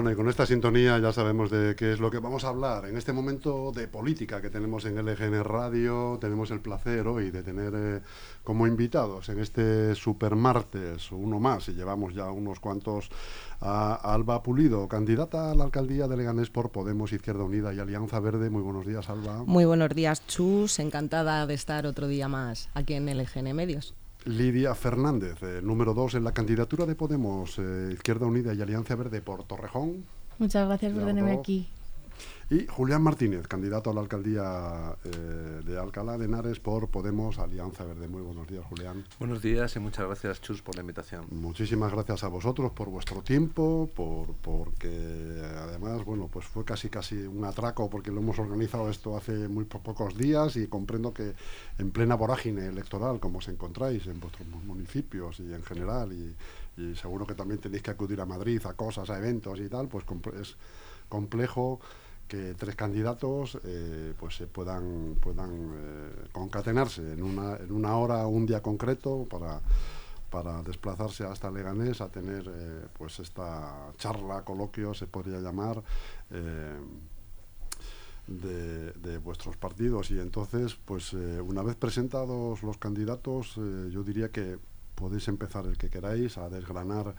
Bueno, y con esta sintonía ya sabemos de qué es lo que vamos a hablar. En este momento de política que tenemos en LGN Radio, tenemos el placer hoy de tener eh, como invitados en este supermartes, uno más, y llevamos ya unos cuantos, a Alba Pulido, candidata a la alcaldía de Leganés por Podemos, Izquierda Unida y Alianza Verde. Muy buenos días, Alba. Muy buenos días, Chus. Encantada de estar otro día más aquí en LGN Medios. Lidia Fernández, eh, número dos en la candidatura de Podemos, eh, Izquierda Unida y Alianza Verde por Torrejón. Muchas gracias por tenerme aquí. Y Julián Martínez, candidato a la alcaldía eh, de Alcalá de Henares por Podemos Alianza Verde. Muy buenos días, Julián. Buenos días y muchas gracias, Chus, por la invitación. Muchísimas gracias a vosotros por vuestro tiempo, por porque además, bueno, pues fue casi casi un atraco porque lo hemos organizado esto hace muy pocos días y comprendo que en plena vorágine electoral, como os encontráis en vuestros municipios y en general, y, y seguro que también tenéis que acudir a Madrid a cosas, a eventos y tal, pues es complejo que tres candidatos eh, pues se puedan puedan eh, concatenarse en una, en una hora o un día concreto para, para desplazarse hasta Leganés a tener eh, pues esta charla, coloquio, se podría llamar, de, de, vuestros partidos. Y entonces, pues una vez presentados los candidatos, yo diría que podéis empezar el que queráis a desgranar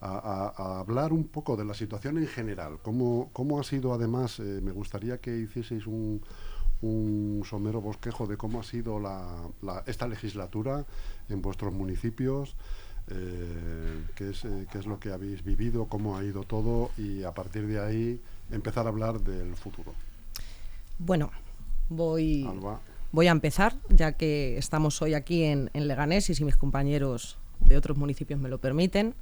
a, hablar un poco de la situación en general. ¿Cómo, cómo ha sido, además, eh, me gustaría que hicieseis un, un somero bosquejo de cómo ha sido la, esta legislatura en vuestros municipios, eh, qué, es, eh, qué es lo que habéis vivido, cómo ha ido todo y a partir de ahí empezar a hablar del futuro. Bueno, voy, voy a empezar, ya que estamos hoy aquí en, en Leganés y si mis compañeros de otros municipios me lo permiten.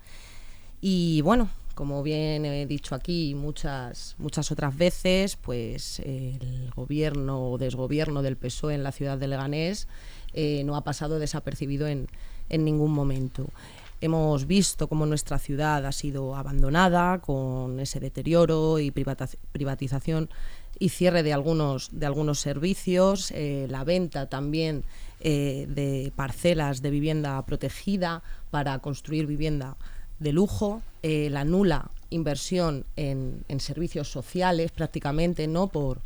Y bueno, como bien he dicho aquí muchas, muchas otras veces, pues el gobierno o desgobierno del PSOE en la ciudad de Leganés eh, no ha pasado desapercibido en, en ningún momento. Hemos visto cómo nuestra ciudad ha sido abandonada con ese deterioro y privatización y cierre de algunos, de algunos servicios, eh, la venta también eh, de parcelas de vivienda protegida para construir vivienda de lujo, eh, la nula inversión en, servicios sociales prácticamente, ¿no? Por,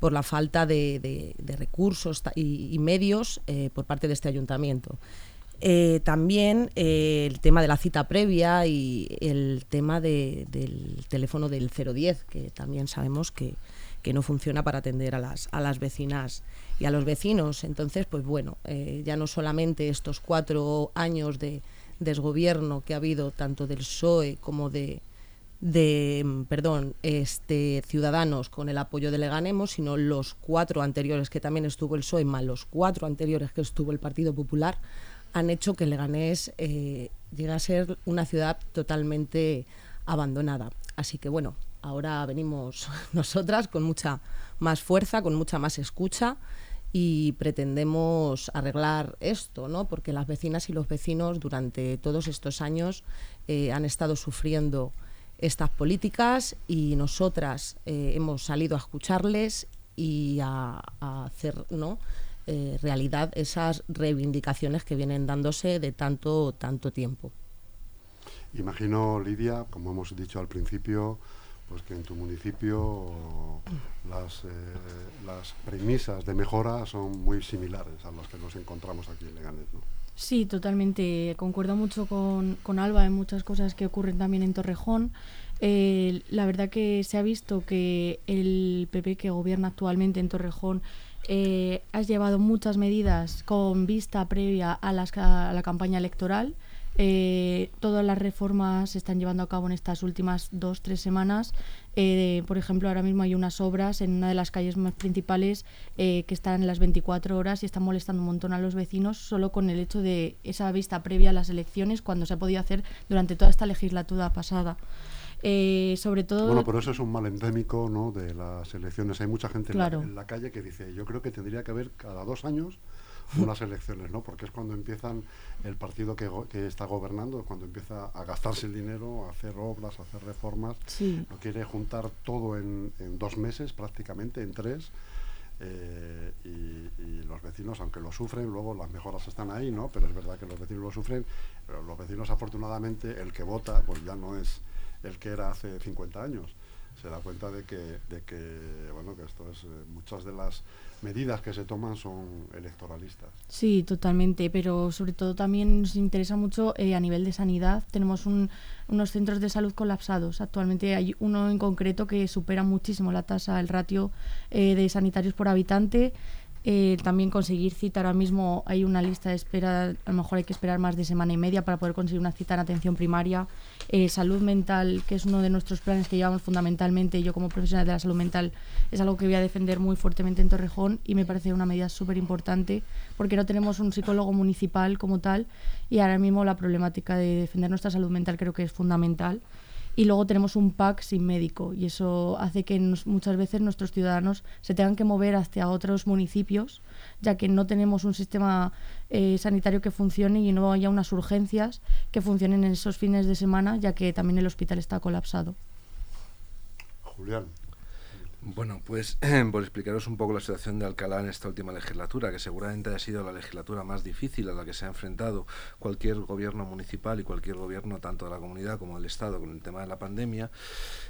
por la falta de, recursos y, medios eh, por parte de este ayuntamiento. Eh, también el tema de la cita previa y el tema del teléfono del 010, que también sabemos que, que, no funciona para atender a las, a las vecinas y a los vecinos. Entonces, pues bueno, ya no solamente estos cuatro años de, desgobierno que ha habido tanto del PSOE como de, de mm, perdón, este, Ciudadanos con el apoyo de Leganemos, sino los cuatro anteriores que también estuvo el PSOE, más los cuatro anteriores que estuvo el Partido Popular, han hecho que Leganés eh, llegue a ser una ciudad totalmente abandonada. Así que bueno, ahora venimos nosotras con mucha más fuerza, con mucha más escucha y pretendemos arreglar esto, ¿no? porque las vecinas y los vecinos durante todos estos años eh, han estado sufriendo estas políticas y nosotras eh, hemos salido a escucharles y a, hacer ¿no? Eh, realidad esas reivindicaciones que vienen dándose de tanto, tanto tiempo. Imagino, Lidia, como hemos dicho al principio, pues que en tu municipio las, eh, las premisas de mejora son muy similares a las que nos encontramos aquí en Leganés. Sí, totalmente. Concuerdo mucho con, con, Alba en muchas cosas que ocurren también en Torrejón. Eh, la verdad que se ha visto que el PP que gobierna actualmente en Torrejón eh, ha llevado muchas medidas con vista previa a, las, a la campaña electoral. Eh, todas las reformas se están llevando a cabo en estas últimas dos, tres semanas. Eh, por ejemplo, ahora mismo hay unas obras en una de las calles más principales eh, que están en las 24 horas y están molestando un montón a los vecinos solo con el hecho de esa vista previa a las elecciones cuando se ha podido hacer durante toda esta legislatura pasada. sobre todo... Bueno, pero eso es un mal endémico ¿no? de las elecciones. Hay mucha gente en la calle que dice, yo creo que tendría que haber cada dos años unas elecciones, ¿no? Porque es cuando empiezan el partido que, que, está gobernando, cuando empieza a gastarse el dinero, a hacer obras, a hacer reformas, lo quiere juntar todo en, dos meses prácticamente, en tres. Eh, y, los vecinos, aunque lo sufren, luego las mejoras están ahí, ¿no? Pero es verdad que los vecinos lo sufren, pero los vecinos afortunadamente, el que vota, pues ya no es el que era hace 50 años. Se da cuenta de que, de que bueno, que esto es, eh, muchas de las medidas que se toman son electoralistas. Sí, totalmente, pero sobre todo también nos interesa mucho eh, a nivel de sanidad. Tenemos unos centros de salud colapsados. Actualmente hay uno en concreto que supera muchísimo la tasa, el ratio eh, de sanitarios por habitante. Eh, también conseguir cita ahora mismo hay una lista de espera, a lo mejor hay que esperar más de semana y media para poder conseguir una cita en atención primaria. Eh, salud mental, que es uno de nuestros planes que llevamos fundamentalmente, yo como profesional de la salud mental es algo que voy a defender muy fuertemente en Torrejón y me parece una medida súper importante porque no tenemos un psicólogo municipal como tal y ahora mismo la problemática de defender nuestra salud mental creo que es fundamental y luego tenemos un pack sin médico y eso hace que muchas veces nuestros ciudadanos se tengan que mover hacia otros municipios ya que no tenemos un sistema eh, sanitario que funcione y no haya unas urgencias que funcionen en esos fines de semana ya que también el hospital está colapsado. Julián. Bueno, pues por explicaros un poco la situación de Alcalá en esta última legislatura, que seguramente ha sido la legislatura más difícil a la que se ha enfrentado cualquier gobierno municipal y cualquier gobierno, tanto de la comunidad como del Estado, con el tema de la pandemia.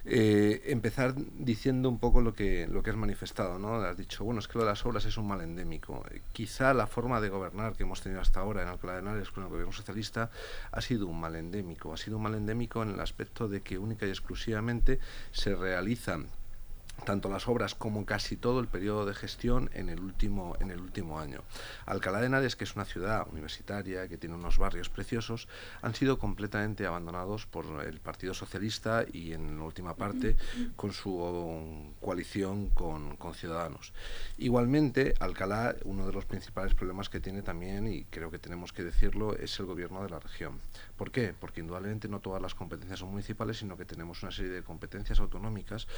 Eh, empezar diciendo un poco lo que, lo que has manifestado, ¿no? Has dicho, bueno, es que lo de las obras es un mal endémico. Quizá la forma de gobernar que hemos tenido hasta ahora en Alcalá de Henares con el gobierno socialista ha sido un mal endémico. Ha sido un mal endémico en el aspecto de que única y exclusivamente se realizan tanto las obras como casi todo el periodo de gestión en el último, en el último año. Alcalá de Henares, que es una ciudad universitaria, que tiene unos barrios preciosos, han sido completamente abandonados por el Partido Socialista y en la última parte con su coalición con, con Ciudadanos. Igualmente, Alcalá, uno de los principales problemas que tiene también, y creo que tenemos que decirlo, es el gobierno de la región. ¿Por qué? Porque indudablemente no todas las competencias son municipales, sino que tenemos una serie de competencias autonómicas,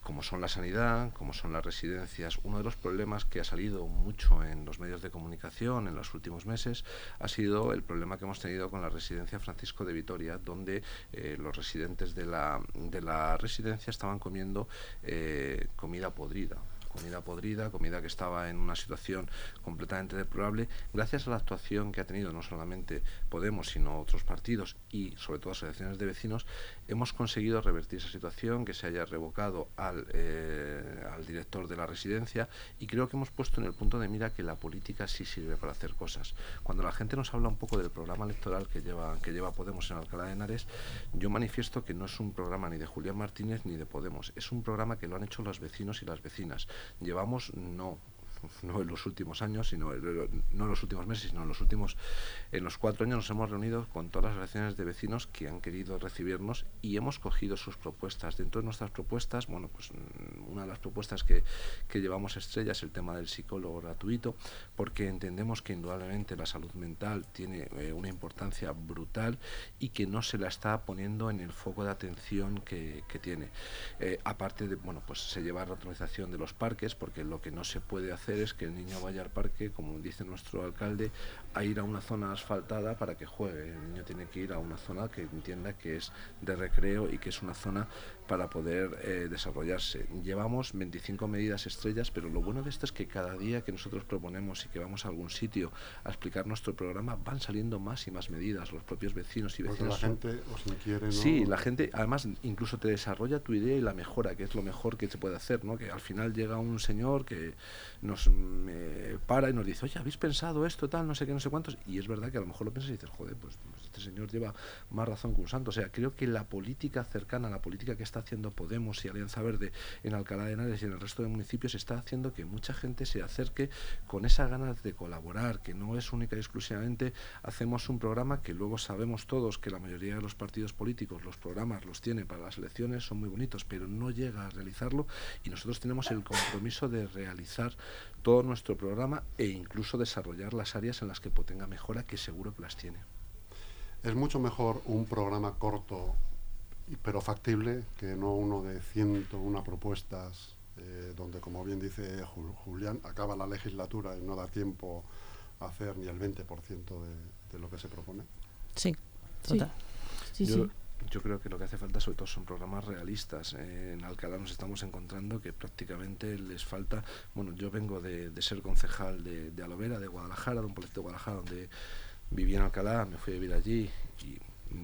como son la sanidad, como son las residencias. Uno de los problemas que ha salido mucho en los medios de comunicación en los últimos meses ha sido el problema que hemos tenido con la residencia Francisco de Vitoria, donde eh, los residentes de la, de la residencia estaban comiendo eh, comida podrida comida podrida, comida que estaba en una situación completamente deplorable, gracias a la actuación que ha tenido no solamente Podemos, sino otros partidos y sobre todo asociaciones de vecinos, hemos conseguido revertir esa situación, que se haya revocado al, eh, al director de la residencia y creo que hemos puesto en el punto de mira que la política sí sirve para hacer cosas. Cuando la gente nos habla un poco del programa electoral que lleva, que lleva Podemos en Alcalá de Henares, yo manifiesto que no es un programa ni de Julián Martínez ni de Podemos, es un programa que lo han hecho los vecinos y las vecinas llevamos no no en los últimos años, sino no en los últimos meses, sino en los últimos, en los cuatro años nos hemos reunido con todas las asociaciones de vecinos que han querido recibirnos y hemos cogido sus propuestas. Dentro de nuestras propuestas, bueno, pues mm, una de las propuestas que, que llevamos estrella es el tema del psicólogo gratuito, porque entendemos que indudablemente la salud mental tiene eh, una importancia brutal y que no se la está poniendo en el foco de atención que, que tiene. Eh, aparte de, bueno, pues se lleva la autorización de los parques, porque lo que no se puede hacer es que el niño vaya al parque, como dice nuestro alcalde, a ir a una zona asfaltada para que juegue. El niño tiene que ir a una zona que entienda que es de recreo y que es una zona para poder eh, desarrollarse. Llevamos 25 medidas estrellas, pero lo bueno de esto es que cada día que nosotros proponemos y que vamos a algún sitio a explicar nuestro programa, van saliendo más y más medidas. Los propios vecinos y vecinas. la gente os inquiere, ¿no? Sí, la gente, además, incluso te desarrolla tu idea y la mejora, que es lo mejor que se puede hacer, ¿no? Que al final llega un señor que nos para y nos dice, oye, ¿habéis pensado esto, tal, no sé qué, no sé cuántos? Y es verdad que a lo mejor lo piensas y dices, joder, pues, pues este señor lleva más razón que un santo. O sea, creo que la política cercana, la política que está haciendo Podemos y Alianza Verde en Alcalá de Henares y en el resto de municipios está haciendo que mucha gente se acerque con esa ganas de colaborar, que no es única y exclusivamente hacemos un programa que luego sabemos todos que la mayoría de los partidos políticos, los programas los tiene para las elecciones, son muy bonitos, pero no llega a realizarlo y nosotros tenemos el compromiso de realizar todo nuestro programa e incluso desarrollar las áreas en las que tenga mejora, que seguro que las tiene. Es mucho mejor un programa corto pero factible, que no uno de 101 propuestas, eh, donde, como bien dice Julián, acaba la legislatura y no da tiempo a hacer ni el 20% de, de lo que se propone. Sí, total. Sí, sí. Yo, creo que lo que hace falta sobre todo son programas realistas. En Alcalá nos estamos encontrando que prácticamente les falta, bueno, yo vengo de, de ser concejal de, de Alovera, de Guadalajara, de un pueblo de Guadalajara, donde viví en Alcalá, me fui a vivir allí y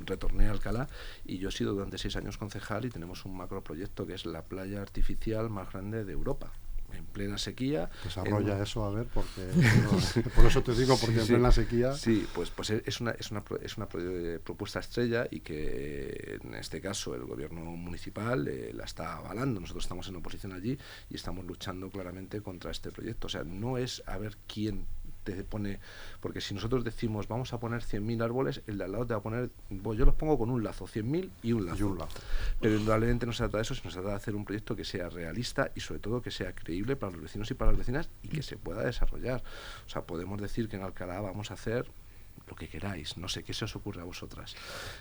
retorné a Alcalá y yo he sido durante seis años concejal y tenemos un macroproyecto que es la playa artificial más grande de Europa en plena sequía. Desarrolla eso, a ver, porque por eso te digo, porque en plena sequía. Sí, pues, pues es una, es una, es una propuesta estrella y que en este caso el gobierno municipal eh, la está avalando. Nosotros estamos en oposición allí y estamos luchando claramente contra este proyecto. O sea, no es a ver quién te pone, porque si nosotros decimos vamos a poner 100.000 árboles, el de al lado te va a poner, yo los pongo con un lazo, 100.000 y un lazo. Pero indudablemente no se trata de eso, sino se trata de hacer un proyecto que sea realista y sobre todo que sea creíble para los vecinos y para las vecinas y que se pueda desarrollar. O sea, podemos decir que en Alcalá vamos a hacer lo que queráis, no sé qué se os ocurre a vosotras.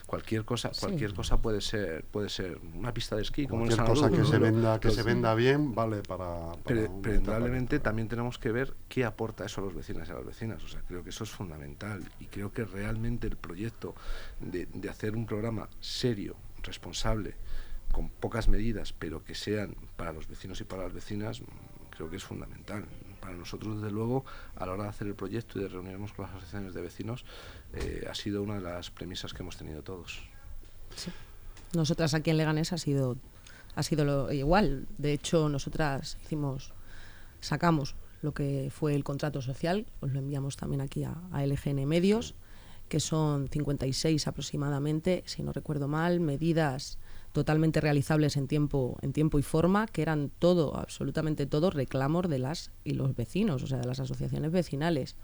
Cualquier cosa, cualquier cosa puede ser, puede ser una pista de esquí, como cualquier cosa que se venda, que se venda bien, vale para. pero, indudablemente también tenemos que ver qué aporta eso a los vecinos y a las vecinas. O sea, creo que eso es fundamental y creo que realmente el proyecto de, de hacer un programa serio, responsable, con pocas medidas, pero que sean para los vecinos y para las vecinas, creo que es fundamental para nosotros, desde luego, a la hora de hacer el proyecto y de reunirnos con las asociaciones de vecinos, eh, ha sido una de las premisas que hemos tenido todos. Nosotras aquí en Leganés ha sido, ha sido lo igual. De hecho, nosotras hicimos, sacamos lo que fue el contrato social, os lo enviamos también aquí a, a LGN Medios, que son 56 aproximadamente, si no recuerdo mal, medidas totalmente realizables en tiempo, en tiempo y forma, que eran todo, absolutamente todo, reclamos de las y los vecinos, o sea, de las asociaciones vecinales.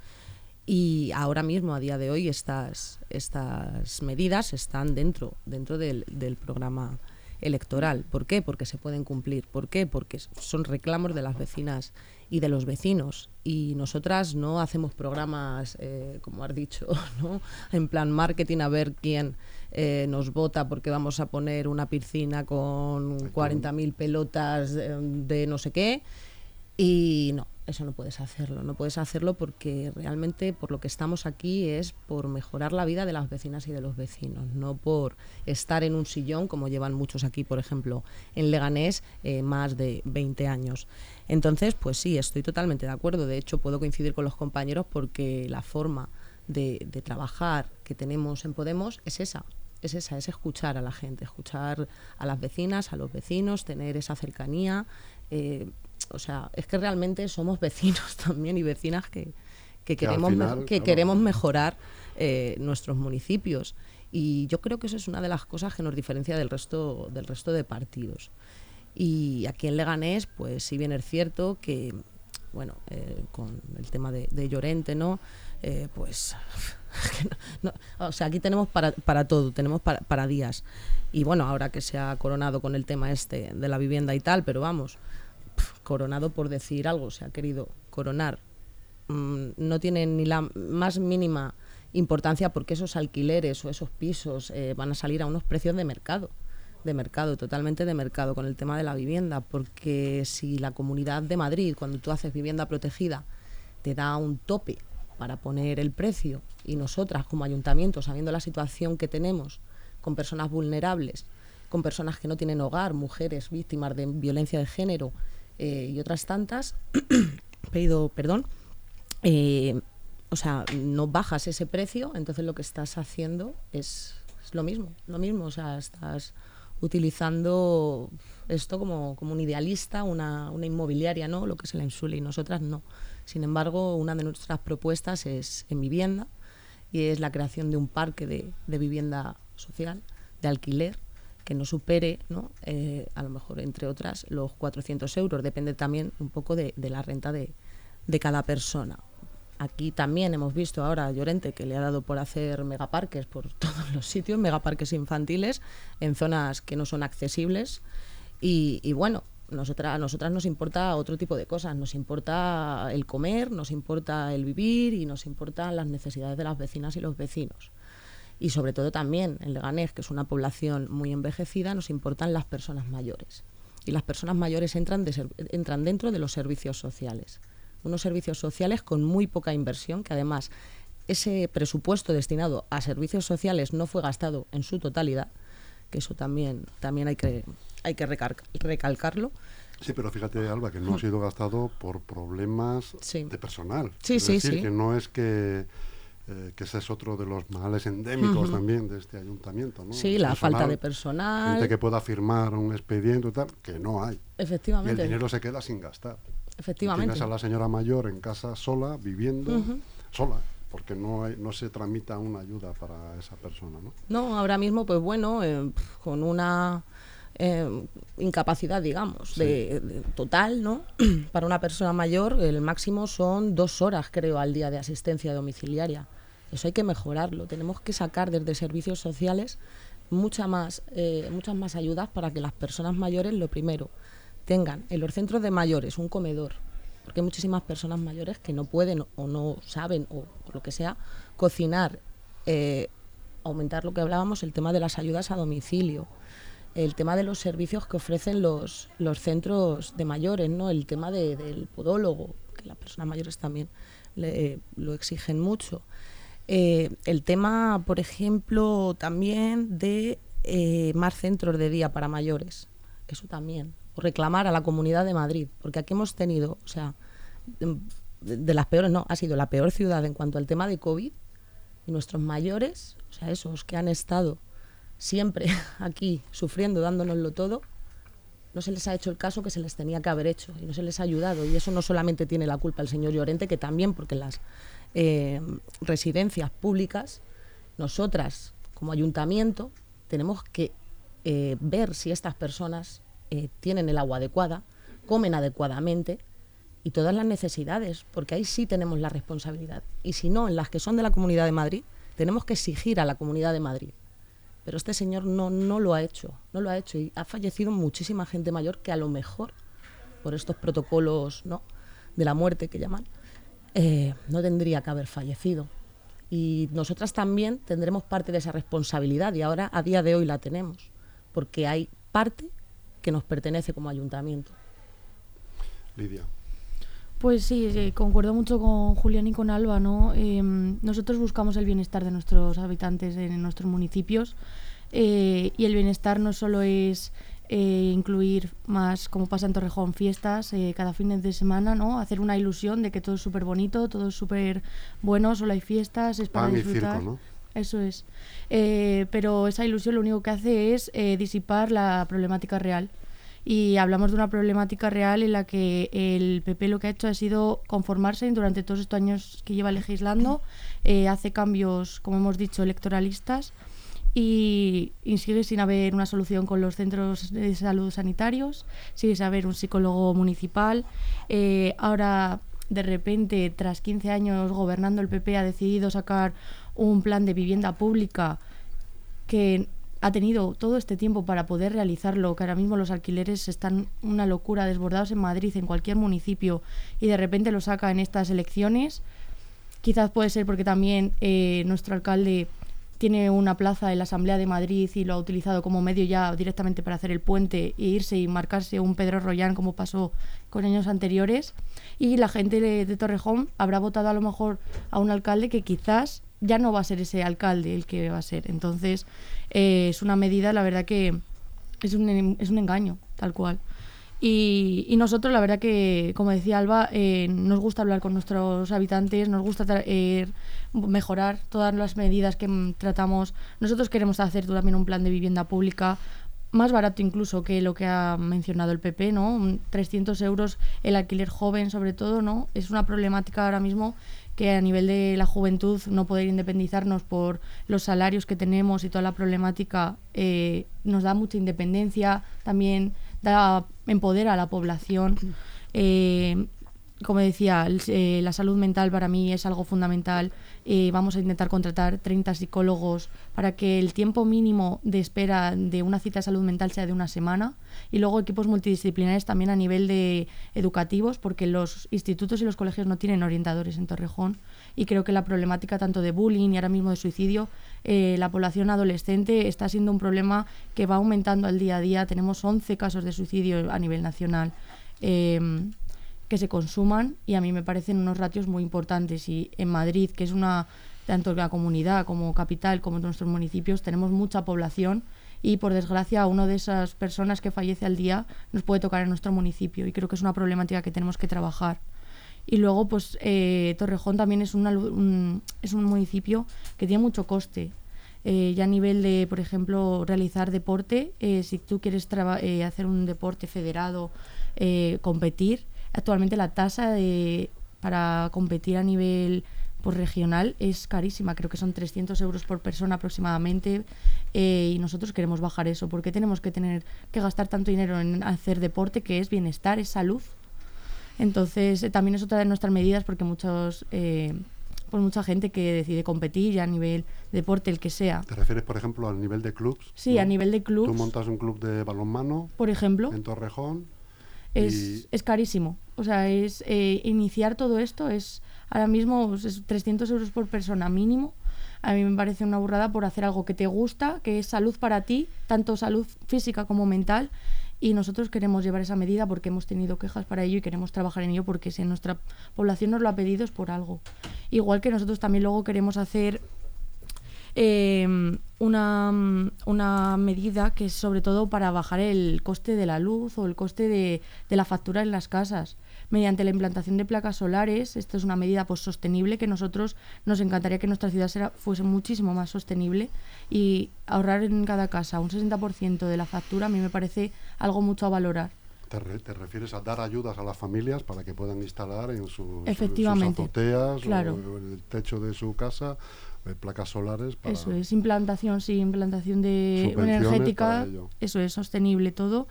Y ahora mismo, a día de hoy, estas, estas medidas están dentro, dentro del, del programa electoral. ¿Por qué? Porque se pueden cumplir. ¿Por qué? Porque son reclamos de las vecinas y de los vecinos. Y nosotras no hacemos programas, eh, como has dicho, ¿no? en plan marketing a ver quién eh, nos vota porque vamos a poner una piscina con 40.000 pelotas eh, de no sé qué. Y no, eso no puedes hacerlo. No puedes hacerlo porque realmente por lo que estamos aquí es por mejorar la vida de las vecinas y de los vecinos, no por estar en un sillón como llevan muchos aquí, por ejemplo, en Leganés, más de 20 años. Entonces, pues sí, estoy totalmente de acuerdo. De hecho, puedo coincidir con los compañeros porque la forma de, trabajar que tenemos en Podemos es esa, es esa, es escuchar a la gente, escuchar a las vecinas, a los vecinos, tener esa cercanía. Eh, o sea, es que realmente somos vecinos también y vecinas que, queremos, que queremos mejorar eh, nuestros municipios. Y yo creo que eso es una de las cosas que nos diferencia del resto, del resto de partidos. Y aquí en Leganés, pues si bien es cierto que, bueno, eh, con el tema de, Llorente, ¿no? Eh, pues, o sea, aquí tenemos para, para todo, tenemos para, para, días. Y bueno, ahora que se ha coronado con el tema este de la vivienda y tal, pero vamos, coronado por decir algo, se ha querido coronar. Mm, no tiene ni la más mínima importancia porque esos alquileres o esos pisos eh, van a salir a unos precios de mercado de mercado, totalmente de mercado con el tema de la vivienda, porque si la comunidad de Madrid, cuando tú haces vivienda protegida, te da un tope para poner el precio y nosotras como ayuntamiento, sabiendo la situación que tenemos con personas vulnerables, con personas que no tienen hogar, mujeres víctimas de violencia de género eh, y otras tantas, pedido perdón, eh, o sea, no bajas ese precio, entonces lo que estás haciendo es, lo mismo, lo mismo, o sea, estás utilizando esto como, como un idealista, una, una, inmobiliaria, ¿no? Lo que es la Insule y nosotras no. Sin embargo, una de nuestras propuestas es en vivienda y es la creación de un parque de, vivienda social, de alquiler, que no supere, ¿no? Eh, a lo mejor, entre otras, los 400 euros. Depende también un poco de, la renta de, de cada persona. Aquí también hemos visto ahora a Llorente que le ha dado por hacer megaparques por todos los sitios, megaparques infantiles en zonas que no son accesibles. Y, bueno, nosotras, a nosotras nos importa otro tipo de cosas. Nos importa el comer, nos importa el vivir y nos importan las necesidades de las vecinas y los vecinos. Y sobre todo también en Leganés, que es una población muy envejecida, nos importan las personas mayores. Y las personas mayores entran, entran dentro de los servicios sociales unos servicios sociales con muy poca inversión, que además ese presupuesto destinado a servicios sociales no fue gastado en su totalidad, que eso también, también hay que, hay que recalcarlo. Sí, pero fíjate, Alba, que no ha sido gastado por problemas de personal. Sí, sí, decir, que no es que eh, que ese es otro de los males endémicos también de este ayuntamiento. ¿no? Sí, la falta de personal. Gente que pueda firmar un expediente y tal, que no hay. Efectivamente. Y el dinero se queda sin gastar. Efectivamente. tienes a la señora mayor en casa sola, viviendo, sola, porque no, hay, no se tramita una ayuda para esa persona. ¿no? No, ahora mismo, pues bueno, eh, con una eh, incapacidad, digamos, de, total, ¿no? Para una persona mayor, el máximo son dos horas, creo, al día de asistencia domiciliaria. Eso hay que mejorarlo. Tenemos que sacar desde servicios sociales mucha más, eh, muchas más ayudas para que las personas mayores, lo primero, tengan en los centros de mayores un comedor, porque hay muchísimas personas mayores que no pueden o no saben o, lo que sea cocinar, eh, aumentar lo que hablábamos, el tema de las ayudas a domicilio, el tema de los servicios que ofrecen los, los centros de mayores, ¿no? el tema del podólogo, que las personas mayores también lo exigen mucho. Eh, el tema, por ejemplo, también de eh, más centros de día para mayores, eso también, o reclamar a la Comunidad de Madrid, porque aquí hemos tenido, o sea, de, las peores, no, ha sido la peor ciudad en cuanto al tema de COVID, y nuestros mayores, o sea, esos que han estado siempre aquí sufriendo, dándonoslo todo, no se les ha hecho el caso que se les tenía que haber hecho y no se les ha ayudado. Y eso no solamente tiene la culpa el señor Llorente, que también porque las eh, residencias públicas, nosotras como ayuntamiento tenemos que eh, ver si estas personas eh, tienen el agua adecuada, comen adecuadamente y todas las necesidades, porque ahí sí tenemos la responsabilidad. Y si no, en las que son de la Comunidad de Madrid, tenemos que exigir a la Comunidad de Madrid pero este señor no, no lo ha hecho, no lo ha hecho y ha fallecido muchísima gente mayor que a lo mejor por estos protocolos ¿no? de la muerte que llaman, eh, no tendría que haber fallecido. Y nosotras también tendremos parte de esa responsabilidad y ahora a día de hoy la tenemos, porque hay parte que nos pertenece como ayuntamiento. Lidia. Pues sí, concuerdo mucho con Julián y con Alba, ¿no? Em, nosotros buscamos el bienestar de nuestros habitantes en nuestros municipios eh, y el bienestar no solo es eh, incluir más, como pasa en Torrejón, fiestas eh, cada fin de semana, ¿no? Hacer una ilusión de que todo es súper bonito, todo es súper bueno, solo hay fiestas, es para disfrutar. Eso es. pero esa ilusión lo único que hace es disipar la problemática real y hablamos de una problemática real en la que el PP lo que ha hecho ha sido conformarse durante todos estos años que lleva legislando, eh, hace cambios, como hemos dicho, electoralistas y, sigue sin haber una solución con los centros de salud sanitarios, sigue sin haber un psicólogo municipal. Eh, ahora, de repente, tras 15 años gobernando, el PP ha decidido sacar un plan de vivienda pública que ha tenido todo este tiempo para poder realizarlo, que ahora mismo los alquileres están una locura, desbordados en Madrid, en cualquier municipio, y de repente lo saca en estas elecciones. Quizás puede ser porque también eh, nuestro alcalde tiene una plaza en la Asamblea de Madrid y lo ha utilizado como medio ya directamente para hacer el puente e irse y marcarse un Pedro Rollán como pasó con años anteriores. Y la gente de Torrejón habrá votado a lo mejor a un alcalde que quizás ya no va a ser ese alcalde el que va a ser. Entonces, eh, es una medida, la verdad que es un, es un engaño, tal cual. Y, nosotros, la verdad que, como decía Alba, eh, nos gusta hablar con nuestros habitantes, nos gusta eh, mejorar todas las medidas que tratamos. Nosotros queremos hacer también un plan de vivienda pública más barato incluso que lo que ha mencionado el PP, ¿no? 300 euros el alquiler joven, sobre todo, ¿no? Es una problemática ahora mismo que a nivel de la juventud no poder independizarnos por los salarios que tenemos y toda la problemática eh, nos da mucha independencia, también da, empodera a la población. Eh, como decía, eh, la salud mental para mí es algo fundamental. Eh, vamos a intentar contratar 30 psicólogos para que el tiempo mínimo de espera de una cita de salud mental sea de una semana. Y luego equipos multidisciplinares también a nivel de educativos, porque los institutos y los colegios no tienen orientadores en Torrejón. Y creo que la problemática tanto de bullying y ahora mismo de suicidio, eh, la población adolescente está siendo un problema que va aumentando al día a día. Tenemos 11 casos de suicidio a nivel nacional que se consuman y a mí me parecen unos ratios muy importantes y en Madrid, que es una, tanto la comunidad como capital como nuestros municipios, tenemos mucha población y por desgracia una de esas personas que fallece al día nos puede tocar en nuestro municipio y creo que es una problemática que tenemos que trabajar. Y luego, pues eh, Torrejón también es, un, es un municipio que tiene mucho coste. Eh, ya a nivel de, por ejemplo, realizar deporte, eh, si tú quieres hacer un deporte federado, competir, actualmente la tasa de, para competir a nivel pues, regional es carísima, creo que son 300 euros por persona aproximadamente y nosotros queremos bajar eso. porque tenemos que tener que gastar tanto dinero en hacer deporte que es bienestar, es salud? Entonces, eh, también es otra de nuestras medidas porque muchos, eh, pues mucha gente que decide competir a nivel deporte, el que sea. ¿Te refieres, por ejemplo, al nivel de clubs? Sí, a nivel de clubs. Tú montas un club de balonmano. Por ejemplo. En Torrejón. Es, es carísimo. O sea, es eh, iniciar todo esto es ahora mismo pues, es 300 euros por persona mínimo. A mí me parece una burrada por hacer algo que te gusta, que es salud para ti, tanto salud física como mental, y nosotros queremos llevar esa medida porque hemos tenido quejas para ello y queremos trabajar en ello porque si nuestra población nos lo ha pedido es por algo. Igual que nosotros también luego queremos hacer em, una, una, medida que es sobre todo para bajar el coste de la luz o el coste de, de la factura en las casas mediante la implantación de placas solares. Esto es una medida pues, sostenible que nosotros nos encantaría que nuestra ciudad fuese muchísimo más sostenible y ahorrar en cada casa un 60% de la factura a mí me parece algo mucho a valorar. Te, refieres a dar ayudas a las familias para que puedan instalar en, sus azoteas o en el techo de su casa placas solares para eso es implantación sí implantación de energética. eso es sostenible todo.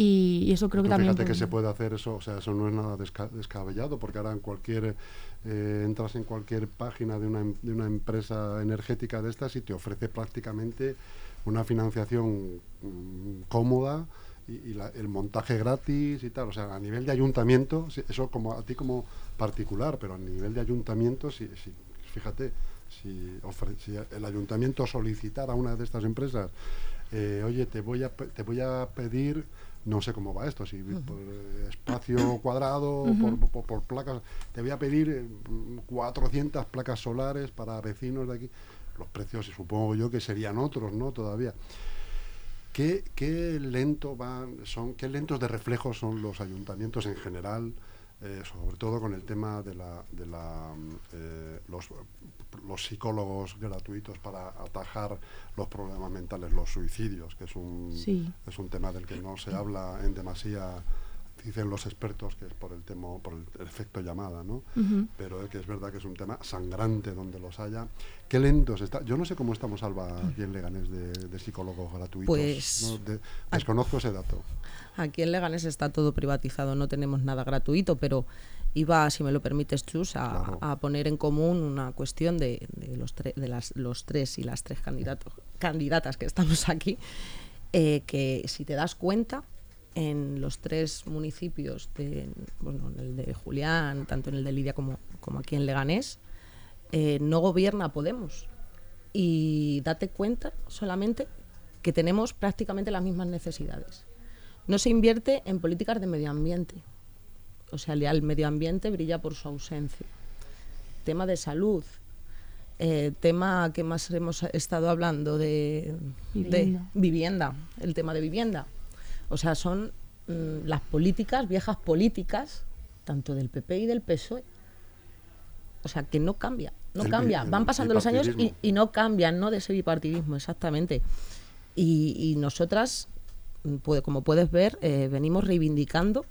Y, eso creo que también... Fíjate que se puede hacer eso, o sea, eso no es nada descabellado, porque ahora en cualquier, eh, entras en cualquier página de una, em, de una empresa energética de estas y te ofrece prácticamente una financiación mm, cómoda y, el montaje gratis y tal. O sea, a nivel de ayuntamiento, eso como a ti como particular, pero a nivel de ayuntamiento, si, fíjate, si, si, el ayuntamiento solicitara a una de estas empresas, eh, oye, te voy a, te voy a pedir no sé cómo va esto, si por espacio cuadrado, por, por, placas, te voy a pedir 400 eh, placas solares para vecinos de aquí. Los precios, supongo yo que serían otros, ¿no? Todavía. ¿Qué, qué lento van, son, qué lentos de reflejo son los ayuntamientos en general? Eh, sobre todo con el tema de, la, de la, eh, los, los, psicólogos gratuitos para atajar los problemas mentales, los suicidios, que es un, es un tema del que no se habla en demasía dicen los expertos que es por el tema por el, efecto llamada no pero es que es verdad que es un tema sangrante donde los haya. Qué lentos está yo no sé cómo estamos Alba aquí en Leganés de, psicólogos gratuitos pues desconozco ese dato. Aquí en Leganés está todo privatizado no tenemos nada gratuito pero iba si me lo permites Chus a, poner en común una cuestión de, los de las, los tres y las tres candidatos candidatas que estamos aquí eh, que si te das cuenta en los tres municipios, de, bueno, en el de Julián, tanto en el de Lidia como, como aquí en Leganés, eh, no gobierna Podemos. Y date cuenta solamente que tenemos prácticamente las mismas necesidades. No se invierte en políticas de medio ambiente. O sea, el medio ambiente brilla por su ausencia. Tema de salud. Eh, tema que más hemos estado hablando de de vivienda. El tema de vivienda o sea, son mm, las políticas, viejas políticas, tanto del PP y del PSOE. O sea, que no cambia, no cambia. Van pasando los años y, no cambian, ¿no? De ese bipartidismo, exactamente. Y, nosotras, mm, como puedes ver, eh, venimos reivindicando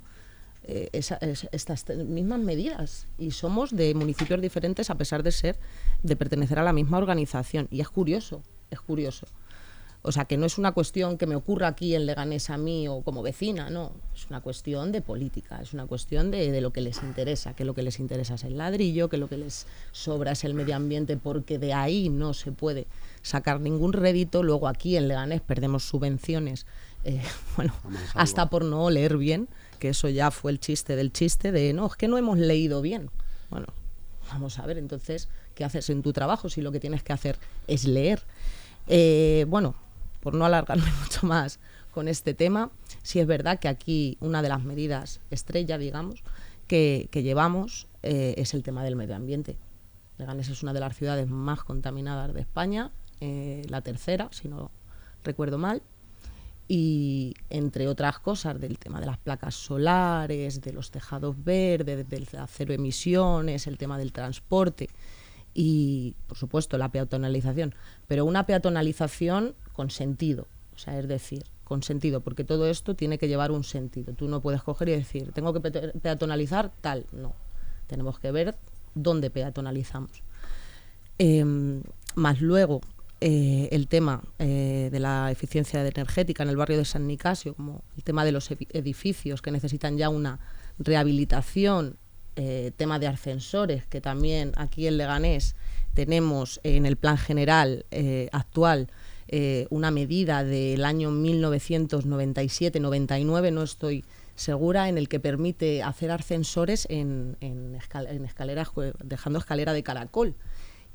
eh, estas mismas medidas y somos de municipios diferentes a pesar de ser, de pertenecer a la misma organización. Y es curioso, es curioso. O sea, que no es una cuestión que me ocurra aquí en Leganés a mí o como vecina, no. Es una cuestión de política, es una cuestión de, lo que les interesa, que lo que les interesa es el ladrillo, que lo que les sobra es el medio ambiente, porque de ahí no se puede sacar ningún rédito. Luego aquí en Leganés perdemos subvenciones, eh, bueno, hasta por no leer bien, que eso ya fue el chiste del chiste de, no, es que no hemos leído bien. Bueno, vamos a ver entonces qué haces en tu trabajo si lo que tienes que hacer es leer. Eh, bueno, por no alargarme mucho más con este tema, sí es verdad que aquí una de las medidas estrella, digamos, que, llevamos eh, es el tema del medio ambiente. Leganés es una de las ciudades más contaminadas de España, eh, la tercera, si no recuerdo mal. y entre otras cosas del tema de las placas solares, de los tejados verdes, del cero emisiones, el tema del transporte y, por supuesto, la peatonalización, pero una peatonalización con sentido, o sea, es decir, con sentido, porque todo esto tiene que llevar un sentido. Tú no puedes coger y decir, tengo que peatonalizar tal, no. Tenemos que ver dónde peatonalizamos. Em, más luego, eh, el tema eh, de la eficiencia energética en el barrio de San Nicasio, como el tema de los edificios que necesitan ya una rehabilitación, eh, tema de ascensores, que también aquí en Leganés tenemos en el plan general actual una medida del año 1997-99, no estoy segura, en el que permite hacer ascensores en, en escaleras, dejando escalera de caracol.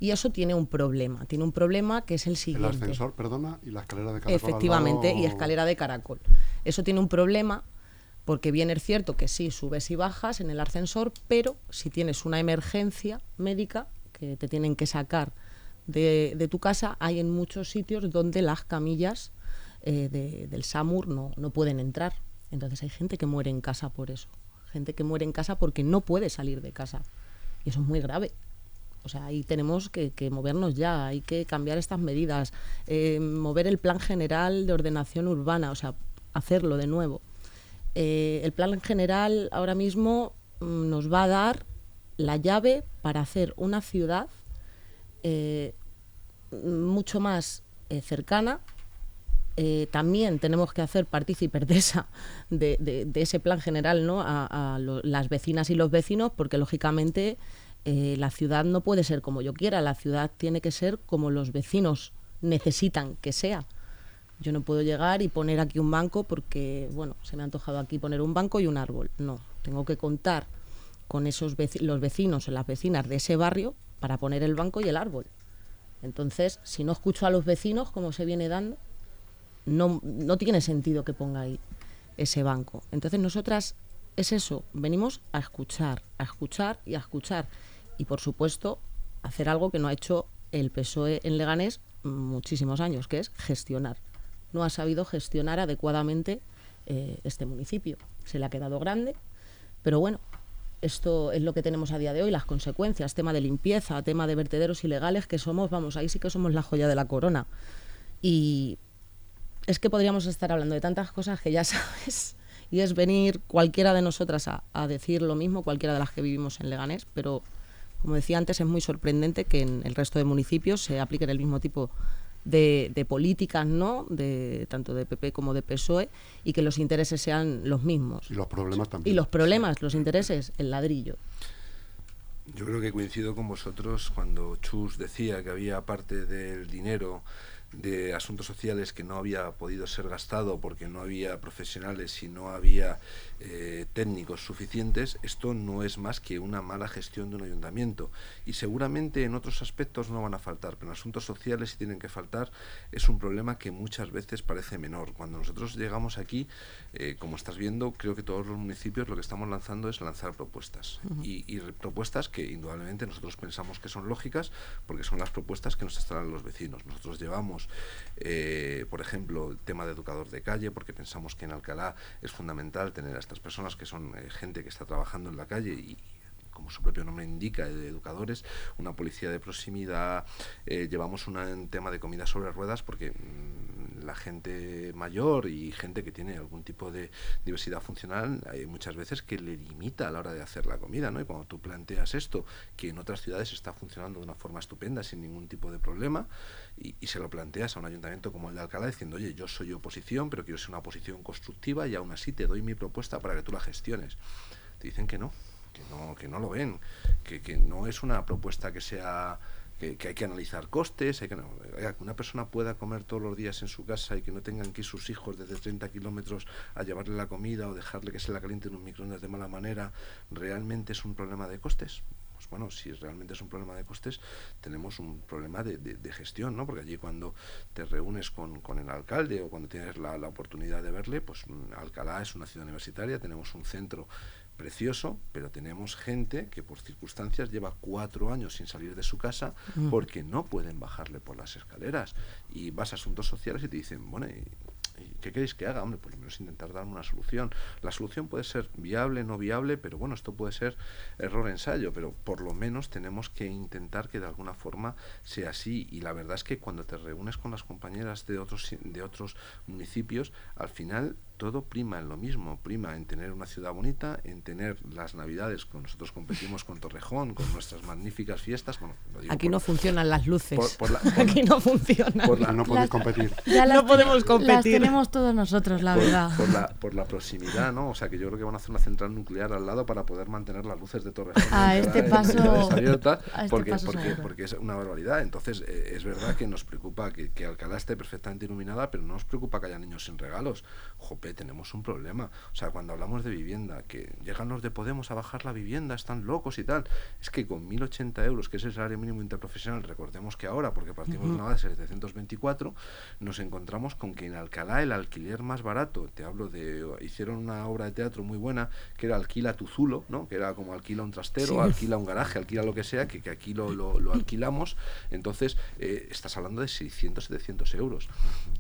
Y eso tiene un problema, tiene un problema que es el siguiente. El ascensor, perdona, y la escalera de caracol. Efectivamente, y escalera de caracol. Eso tiene un problema porque bien es cierto que sí, subes y bajas en el ascensor, pero si tienes una emergencia médica que te tienen que sacar de, tu casa, hay en muchos sitios donde las camillas eh, del SAMUR no, no pueden entrar. Entonces hay gente que muere en casa por eso. Gente que muere en casa porque no puede salir de casa. Y eso es muy grave. O sea, ahí tenemos que, movernos ya, hay que cambiar estas medidas, eh, mover el plan general de ordenación urbana, o sea, hacerlo de nuevo. Eh, el plan general ahora mismo mm, nos va a dar la llave para hacer una ciudad eh, mucho más cercana. también tenemos que hacer partícipes de, esa, de, ese plan general ¿no? a, las vecinas y los vecinos, porque lógicamente eh, la ciudad no puede ser como yo quiera, la ciudad tiene que ser como los vecinos necesitan que sea. Yo no puedo llegar y poner aquí un banco porque, bueno, se me ha antojado aquí poner un banco y un árbol. No, tengo que contar con esos los vecinos o las vecinas de ese barrio para poner el banco y el árbol. Entonces, si no escucho a los vecinos como se viene dando, no, no tiene sentido que ponga ahí ese banco. Entonces, nosotras es eso, venimos a escuchar, a escuchar y a escuchar y, por supuesto, hacer algo que no ha hecho el PSOE en Leganés muchísimos años, que es gestionar. No ha sabido gestionar adecuadamente eh, este municipio. Se le ha quedado grande, pero bueno, esto es lo que tenemos a día de hoy, las consecuencias, tema de limpieza, tema de vertederos ilegales, que somos, vamos, ahí sí que somos la joya de la corona. Y es que podríamos estar hablando de tantas cosas que ya sabes, y es venir cualquiera de nosotras a, decir lo mismo, cualquiera de las que vivimos en Leganés, pero como decía antes, es muy sorprendente que en el resto de municipios se apliquen el mismo tipo de, políticas, ¿no? De, tanto de PP como de PSOE, y que los intereses sean los mismos. Y los problemas también. Y los problemas, los intereses, el ladrillo. Yo creo que coincido con vosotros cuando Chus decía que había parte del dinero de asuntos sociales que no había podido ser gastado porque no había profesionales y no había eh, técnicos suficientes, esto no es más que una mala gestión de un ayuntamiento. Y seguramente en otros aspectos no van a faltar, pero en asuntos sociales si tienen que faltar es un problema que muchas veces parece menor. Cuando nosotros llegamos aquí, eh, como estás viendo, creo que todos los municipios lo que estamos lanzando es lanzar propuestas. y, y, propuestas que indudablemente nosotros pensamos que son lógicas porque son las propuestas que nos estarán los vecinos. Nosotros llevamos eh, por ejemplo, el tema de educador de calle, porque pensamos que en Alcalá es fundamental tener a estas personas que son eh, gente que está trabajando en la calle y, como su propio nombre indica, de educadores, una policía de proximidad, eh, llevamos un tema de comida sobre ruedas porque mm, la gente mayor y gente que tiene algún tipo de diversidad funcional hay muchas veces que le limita a la hora de hacer la comida, ¿no? Y cuando tú planteas esto, que en otras ciudades está funcionando de una forma estupenda, sin ningún tipo de problema, y, y se lo planteas a un ayuntamiento como el de Alcalá diciendo, oye, yo soy oposición, pero quiero ser una oposición constructiva y aún así te doy mi propuesta para que tú la gestiones. Te dicen que no, que no, que no lo ven, que, que no es una propuesta que sea que, hay que analizar costes, hay que, una persona pueda comer todos los días en su casa y que no tengan que ir sus hijos desde 30 kilómetros a llevarle la comida o dejarle que se la caliente en un microondas de mala manera, ¿realmente es un problema de costes? Pues bueno, si realmente es un problema de costes, tenemos un problema de, de, gestión, ¿no? Porque allí cuando te reúnes con, con el alcalde o cuando tienes la, la, oportunidad de verle, pues mm, Alcalá es una ciudad universitaria, tenemos un centro precioso, pero tenemos gente que por circunstancias lleva cuatro años sin salir de su casa porque no pueden bajarle por las escaleras. Y vas a asuntos sociales y te dicen, bueno, ¿Qué queréis que haga? Hombre, por lo menos intentar darme una solución. La solución puede ser viable, no viable, pero bueno, esto puede ser error-ensayo, pero por lo menos tenemos que intentar que de alguna forma sea así. Y la verdad es que cuando te reúnes con las compañeras de otros, de otros municipios, al final todo prima en lo mismo, prima en tener una ciudad bonita, en tener las navidades, con nosotros competimos con Torrejón, con nuestras magníficas fiestas. Aquí no funcionan las luces. Aquí no funcionan. no podemos competir. Ya no podemos competir. Las tenemos todos nosotros, la verdad. Por la, por la proximidad, ¿no? O sea que yo creo que van a hacer una central nuclear al lado para poder mantener las luces de Torrejón. A este paso. Este porque, porque, porque, es una barbaridad. Entonces, eh, es verdad que nos preocupa que, que Alcalá esté perfectamente iluminada, pero no nos preocupa que haya niños sin regalos. Jope, tenemos un problema. O sea, cuando hablamos de vivienda, que llegan los de Podemos a bajar la vivienda, están locos y tal, es que con 1.080 euros, que es el salario mínimo interprofesional, recordemos que ahora, porque partimos de una base de 724, nos encontramos con que en Alcalá el alquiler más barato, te hablo de, hicieron una obra de teatro muy buena, que era Alquila tu Zulo, ¿no? que era como alquila un trastero, alquila un garaje, alquila lo que sea, que, que aquí lo, lo, alquilamos, entonces eh, estás hablando de 600, 700 euros.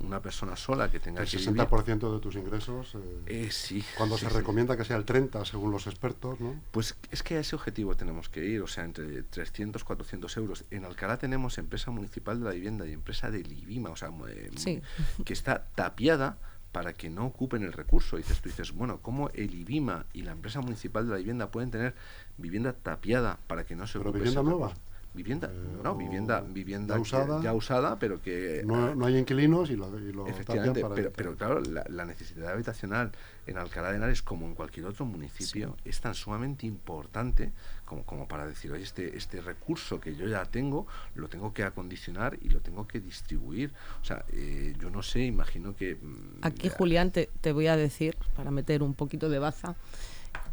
Una persona sola que tenga el que 60% de tus ingresos. Eh, eh, sí. Cuando se recomienda que sea el 30, según los expertos, ¿no? Pues es que a ese objetivo tenemos que ir, o sea, entre 300, 400 euros. En Alcalá tenemos empresa municipal de la vivienda y empresa de Libima, o sea, eh, que está tapiada para que no ocupen el recurso. dices, tú dices, bueno, ¿cómo el IBIMA y la empresa municipal de la vivienda pueden tener vivienda tapiada para que no se ocupe vivienda nueva? Vivienda eh, no vivienda vivienda ya usada, ya usada pero que no, no hay inquilinos y lo, efectivamente pero, claro la, necesidad habitacional en Alcalá de Henares como en cualquier otro municipio es tan sumamente importante como, como para decir oye este este recurso que yo ya tengo lo tengo que acondicionar y lo tengo que distribuir o sea eh, yo no sé imagino que mm, aquí Julián te, te voy a decir para meter un poquito de baza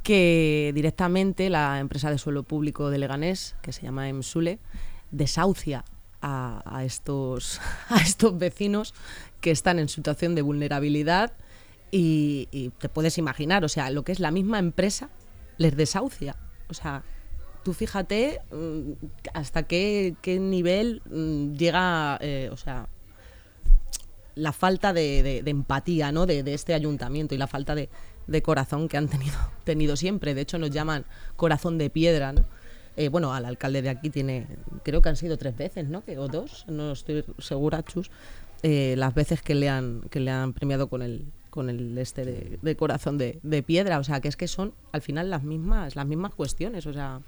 que directamente la empresa de suelo público de Leganés, que se llama EMSULE, desahucia a, estos, a estos vecinos que están en situación de vulnerabilidad y, te puedes imaginar, o sea, lo que es la misma empresa les desahucia. O sea, tú fíjate mm, hasta qué, nivel mm, llega, eh, o sea, la falta de, empatía ¿no? de, este ayuntamiento y la falta de, de corazón que han tenido, tenido siempre. De hecho, nos llaman corazón de piedra, ¿no? Eh, bueno, al alcalde de aquí tiene, creo que han sido tres veces, ¿no? O dos, no estoy segura, Chus, eh, las veces que le han, que le han premiado con el, con el este de, corazón de, de, piedra. O sea, que es que son al final las mismas, las mismas cuestiones. O sea,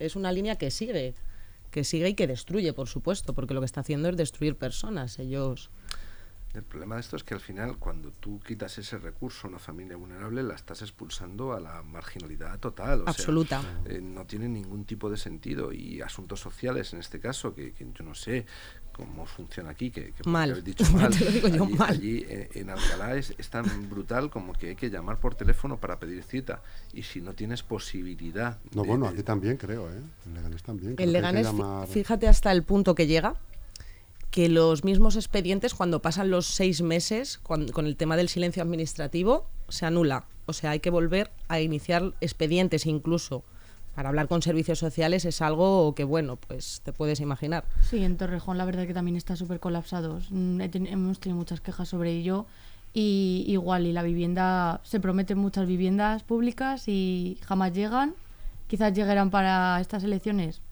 es una línea que sigue, que sigue y que destruye, por supuesto, porque lo que está haciendo es destruir personas. Ellos el problema de esto es que al final, cuando tú quitas ese recurso a una familia vulnerable, la estás expulsando a la marginalidad total. Absoluta. Eh, no tiene ningún tipo de sentido. Y asuntos sociales, en este caso, que, yo no sé cómo funciona aquí, que, que mal. dicho mal. Te lo digo yo allí, mal. allí eh, en Alcalá es, tan brutal como que hay que llamar por teléfono para pedir cita. Y si no tienes posibilidad. No, bueno, aquí también creo, ¿eh? En Leganés también. En Leganés, fíjate hasta el punto que llega que los mismos expedientes, cuando pasan los seis meses, con el tema del silencio administrativo, se anula. O sea, hay que volver a iniciar expedientes incluso para hablar con servicios sociales es algo que, bueno, pues te puedes imaginar. Sí, en Torrejón la verdad que también está súper colapsado. Mm, hemos tenido muchas quejas sobre ello y igual, y la vivienda, se prometen muchas viviendas públicas y jamás llegan. Quizás llegarán para estas elecciones.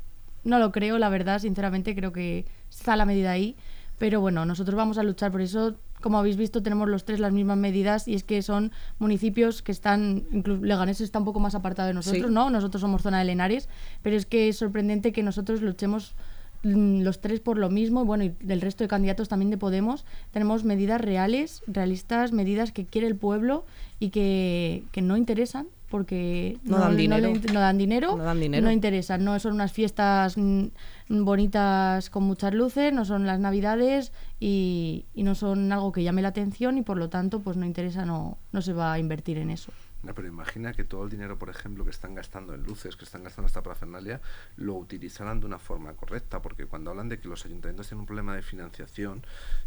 No lo creo, la verdad, sinceramente creo que está la medida ahí. Pero bueno, nosotros vamos a luchar por eso. Como habéis visto, tenemos los tres las mismas medidas y es que son municipios que están, incluso Leganés está un poco más apartado de nosotros, ¿no? Nosotros somos zona de Lenares, pero es que es sorprendente que nosotros luchemos mm, los tres por lo mismo, bueno, y del resto de candidatos también de Podemos, tenemos medidas reales, realistas, medidas que quiere el pueblo y que, que no interesan porque no, dan dinero. No, dan dinero, no dan dinero, no interesan, no son unas fiestas mm, bonitas con muchas luces, no son las navidades y, y, no son algo que llame la atención y por lo tanto pues no interesa, no, no se va a invertir en eso. No, pero imagina que todo el dinero, por ejemplo, que están gastando en luces, que están gastando esta parafernalia, lo utilizaran de una forma correcta, porque cuando hablan de que los ayuntamientos tienen un problema de financiación,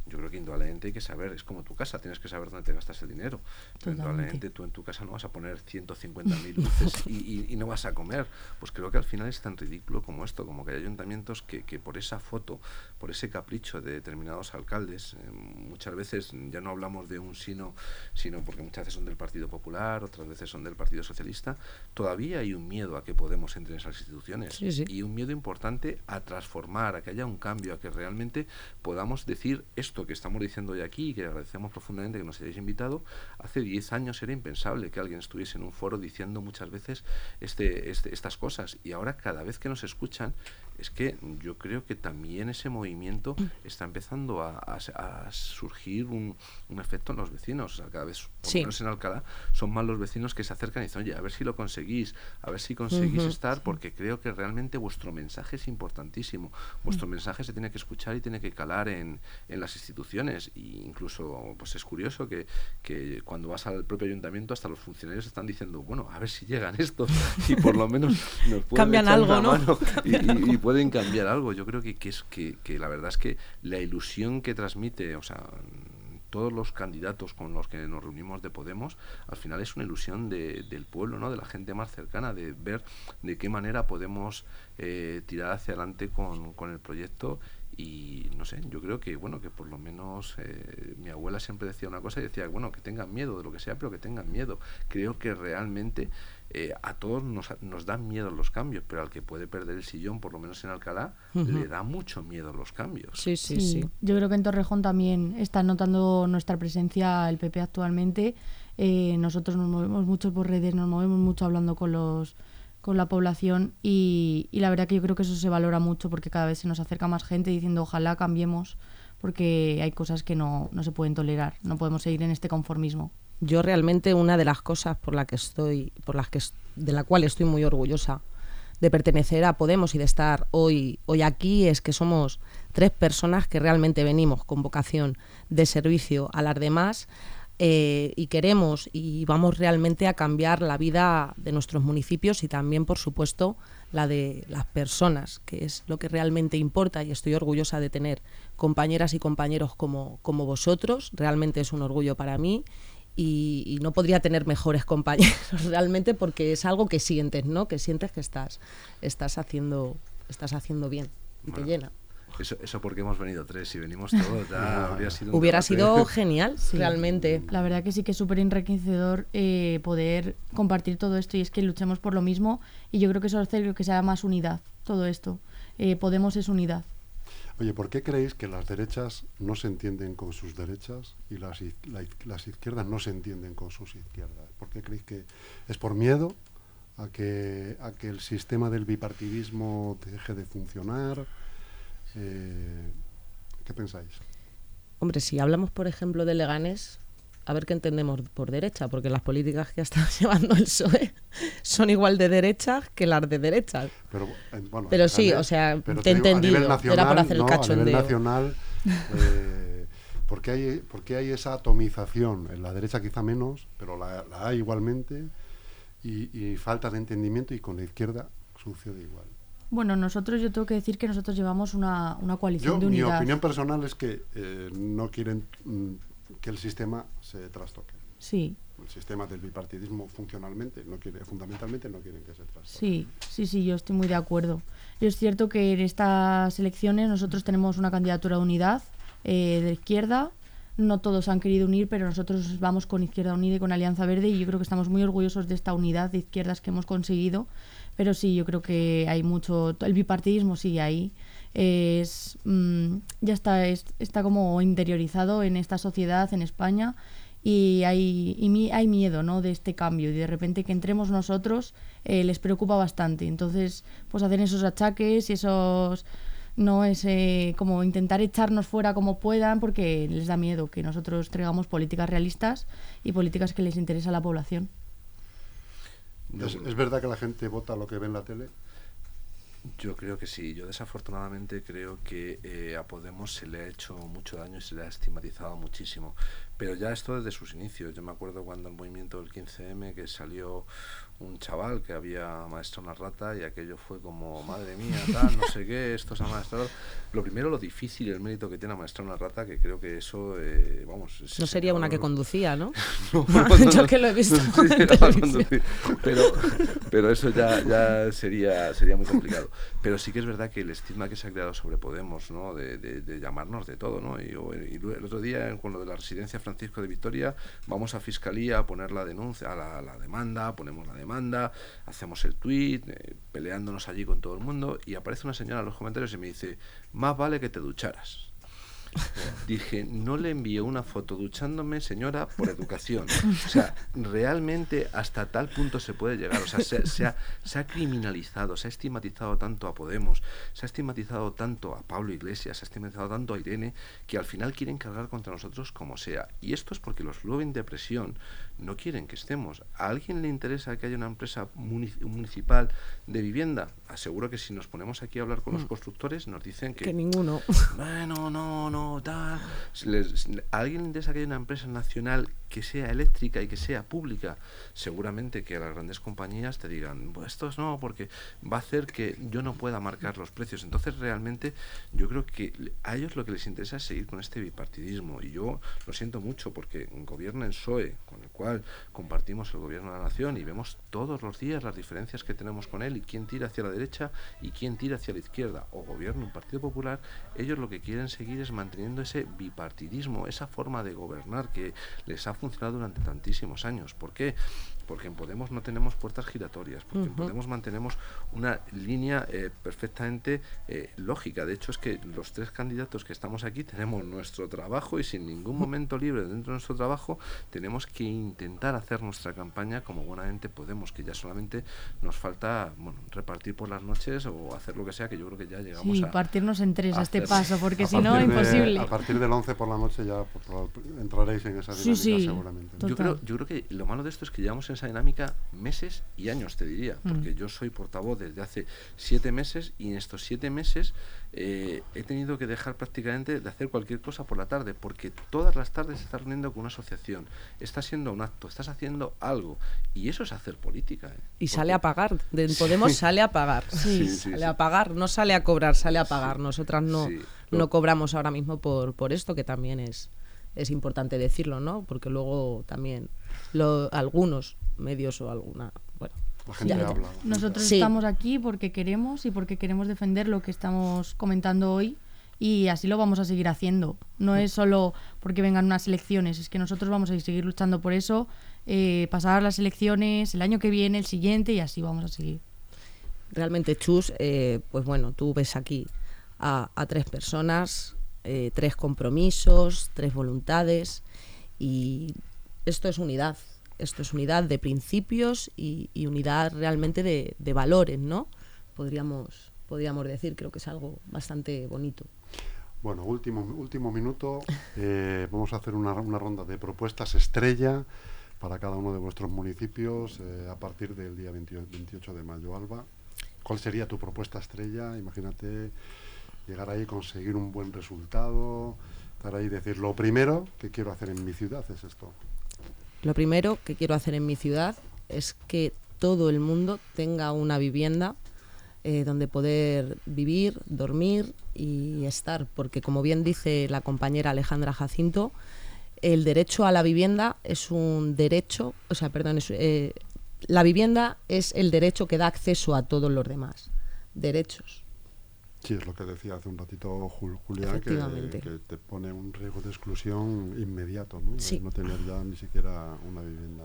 yo creo que indudablemente hay que saber, es como tu casa, tienes que saber dónde te gastas el dinero. Indudablemente tú en tu casa no vas a poner 150.000 luces y, no vas a comer. Pues creo que al final es tan ridículo como esto, como que hay ayuntamientos que, que por esa foto, por ese capricho de determinados alcaldes, eh, muchas veces ya no hablamos de un sino, sino porque muchas veces son del Partido Popular, otras veces son del Partido Socialista, todavía hay un miedo a que Podemos entre en esas instituciones y un miedo importante a transformar, a que haya un cambio, a que realmente podamos decir esto que estamos diciendo hoy aquí y que agradecemos profundamente que nos hayáis invitado. Hace 10 años era impensable que alguien estuviese en un foro diciendo muchas veces este, este, estas cosas y ahora cada vez que nos escuchan es que yo creo que también ese movimiento está empezando a, surgir un, efecto en los vecinos. O sea, cada vez, por menos en Alcalá, son más los vecinos que se acercan y dicen, oye, a ver si lo conseguís, a ver si conseguís estar, porque creo que realmente vuestro mensaje es importantísimo. Vuestro mensaje se tiene que escuchar y tiene que calar en, en las instituciones. E incluso, pues es curioso que, que cuando vas al propio ayuntamiento, hasta los funcionarios están diciendo, bueno, a ver si llegan estos y por lo menos nos pueden Cambian algo, ¿no? y, pueden cambiar algo. Yo creo que, que es que, que, la verdad es que la ilusión que transmite, o sea, todos los candidatos con los que nos reunimos de Podemos, al final es una ilusión de, del pueblo, ¿no? de la gente más cercana, de ver de qué manera podemos eh, tirar hacia adelante con, con el proyecto y no sé, yo creo que bueno, que por lo menos eh, mi abuela siempre decía una cosa y decía, bueno, que tengan miedo de lo que sea, pero que tengan miedo. Creo que realmente eh, a todos nos, nos, dan miedo los cambios, pero al que puede perder el sillón, por lo menos en Alcalá, le da mucho miedo los cambios. Sí, sí, sí, Yo creo que en Torrejón también está notando nuestra presencia el PP actualmente. Eh, nosotros nos movemos mucho por redes, nos movemos mucho hablando con los con la población y, y, la verdad que yo creo que eso se valora mucho porque cada vez se nos acerca más gente diciendo ojalá cambiemos porque hay cosas que no, no se pueden tolerar, no podemos seguir en este conformismo. Yo realmente una de las cosas por la que estoy, por las que de la cual estoy muy orgullosa de pertenecer a Podemos y de estar hoy, hoy aquí es que somos tres personas que realmente venimos con vocación de servicio a las demás, eh, y queremos y vamos realmente a cambiar la vida de nuestros municipios y también, por supuesto, la de las personas, que es lo que realmente importa y estoy orgullosa de tener compañeras y compañeros como, como vosotros. Realmente es un orgullo para mí y, no podría tener mejores compañeros realmente porque es algo que sientes, ¿no? Que sientes que estás, estás, haciendo, estás haciendo bien y te llena. Eso, eso porque hemos venido tres, si venimos todos ya habría sido Hubiera sido genial, realmente. La verdad que sí que es súper enriquecedor eh, poder compartir todo esto y es que luchemos por lo mismo y yo creo que eso hace que sea más unidad, todo esto. Eh, Podemos es unidad. Oye, ¿por qué creéis que las derechas no se entienden con sus derechas y las, las izquierdas no se entienden con sus izquierdas? ¿Por qué creéis que es por miedo a que, a que el sistema del bipartidismo deje de funcionar? Eh, ¿Qué pensáis? Hombre, si hablamos, por ejemplo, de Leganés, a ver qué entendemos por derecha, porque las políticas que ha estado llevando el PSOE son igual de derechas que las de derecha. Pero, pero sí, o sea, te he entendido, era por hacer el cachondeo. A nivel nacional, eh, ¿por, qué hay, porque hay esa atomización? En la derecha quizá menos, pero la, hay igualmente, y, y falta de entendimiento, y con la izquierda sucede igual. Bueno, nosotros yo tengo que decir que nosotros llevamos una, una coalición de unidad. Mi opinión personal es que eh, no quieren mm, que el sistema se trastoque. Sí. El sistema del bipartidismo funcionalmente, no quiere, fundamentalmente no quieren que se trastoque. Sí, sí, sí, yo estoy muy de acuerdo. Y es cierto que en estas elecciones nosotros tenemos una candidatura de unidad eh, de izquierda. No todos han querido unir, pero nosotros vamos con Izquierda Unida y con Alianza Verde y yo creo que estamos muy orgullosos de esta unidad de izquierdas que hemos conseguido pero sí, yo creo que hay mucho, el bipartidismo sigue ahí, es, mm, ya está, está como interiorizado en esta sociedad, en España, y hay, y hay miedo ¿no? de este cambio y de repente que entremos nosotros eh, les preocupa bastante. Entonces, pues hacen esos achaques y esos no es como intentar echarnos fuera como puedan porque les da miedo que nosotros traigamos políticas realistas y políticas que les interesa a la población. ¿Es, verdad que la gente vota lo que ve en la tele? Yo creo que sí. Yo desafortunadamente creo que eh, a Podemos se le ha hecho mucho daño y se le ha estigmatizado muchísimo. Pero ya esto desde sus inicios. Yo me acuerdo cuando el movimiento del 15M que salió un chaval que había maestrado una rata y aquello fue como, madre mía, tal, no sé qué, esto se ha maestrado. Lo primero, lo difícil, el mérito que tiene maestrar una rata, que creo que eso, eh, vamos... No sería una que conducía, ¿no? no, Yo que lo he visto. pero, pero eso ya, ya sería, sería muy complicado. Pero sí que es verdad que el estigma que se ha creado sobre Podemos, ¿no? De, de, llamarnos de todo, ¿no? Y, el otro día, con lo de la residencia Francisco de Victoria, vamos a Fiscalía a poner la denuncia, a la, la demanda, ponemos la demanda hacemos el tweet, eh, peleándonos allí con todo el mundo, y aparece una señora en los comentarios y me dice, más vale que te ducharas. Dije, no le envié una foto duchándome, señora, por educación. O sea, realmente hasta tal punto se puede llegar. O sea, se, ha, se, ha, criminalizado, se ha estigmatizado tanto a Podemos, se ha estigmatizado tanto a Pablo Iglesias, se ha estigmatizado tanto a Irene, que al final quieren cargar contra nosotros como sea. Y esto es porque los lobbies de presión no quieren que estemos. ¿A alguien le interesa que haya una empresa municipal de vivienda? Aseguro que si nos ponemos aquí a hablar con los mm. constructores nos dicen que... Que ninguno. Bueno, no, no, tal. ¿A alguien le interesa que haya una empresa nacional que sea eléctrica y que sea pública, seguramente que las grandes compañías te digan, pues estos no, porque va a hacer que yo no pueda marcar los precios. Entonces, realmente, yo creo que a ellos lo que les interesa es seguir con este bipartidismo. Y yo lo siento mucho porque gobierna en PSOE, con el cual compartimos el gobierno de la nación y vemos todos los días las diferencias que tenemos con él y quién tira hacia la derecha y quién tira hacia la izquierda, o gobierna un Partido Popular, ellos lo que quieren seguir es manteniendo ese bipartidismo, esa forma de gobernar que les ha funcionado durante tantísimos años. ¿Por qué? Porque en Podemos no tenemos puertas giratorias, porque en Podemos mantenemos una línea eh, perfectamente eh, lógica. De hecho, es que los tres candidatos que estamos aquí tenemos nuestro trabajo y sin ningún momento libre dentro de nuestro trabajo tenemos que intentar hacer nuestra campaña como buenamente podemos, que ya solamente nos falta bueno, repartir por las noches o hacer lo que sea, que yo creo que ya llegamos sí, a... partirnos en tres a este paso, porque si no, imposible. A partir del 11 por la noche ya entraréis en esa dinámica sí, sí. Yo creo, yo creo que lo malo de esto es que llevamos en esa dinámica meses y años, te diría, mm. porque yo soy portavoz desde hace siete meses y en estos siete meses eh, he tenido que dejar prácticamente de hacer cualquier cosa por la tarde, porque todas las tardes se está reuniendo con una asociación, está haciendo un acto, estás haciendo algo, y eso es hacer política. ¿eh? Y sale a pagar, de Podemos sale a pagar, sí, sale a pagar, no sale a cobrar, sale a pagar. Nosotras no, no cobramos ahora mismo por, por esto, que también es es importante decirlo, ¿no? Porque luego también lo, algunos medios o alguna, bueno, Nosotros estamos aquí porque queremos y porque queremos defender lo que estamos comentando hoy y así lo vamos a seguir haciendo. No es solo porque vengan unas elecciones, es que nosotros vamos a seguir luchando por eso, eh, pasar las elecciones el año que viene, el siguiente y así vamos a seguir. Realmente, Chus, eh, pues bueno, tú ves aquí a, a tres personas eh, tres compromisos, tres voluntades y esto es unidad, esto es unidad de principios y, unidad realmente de, valores, ¿no? Podríamos, podríamos decir, creo que es algo bastante bonito. Bueno, último, último minuto, eh, vamos a hacer una, ronda de propuestas estrella para cada uno de vuestros municipios eh, a partir del día 28 de mayo. Alba, ¿cuál sería tu propuesta estrella? Imagínate llegar ahí, conseguir un buen resultado, estar ahí decir, lo primero que quiero hacer en mi ciudad es esto. Lo primero que quiero hacer en mi ciudad es que todo el mundo tenga una vivienda eh, donde poder vivir, dormir y estar, porque como bien dice la compañera Alejandra Jacinto, el derecho a la vivienda es un derecho, o sea, perdón, eh, la vivienda es el derecho que da acceso a todos los demás derechos. Sí, es lo que decía hace un ratito Julián, que, te pone un riesgo de exclusión inmediato, ¿no? no tener ya ni siquiera una vivienda.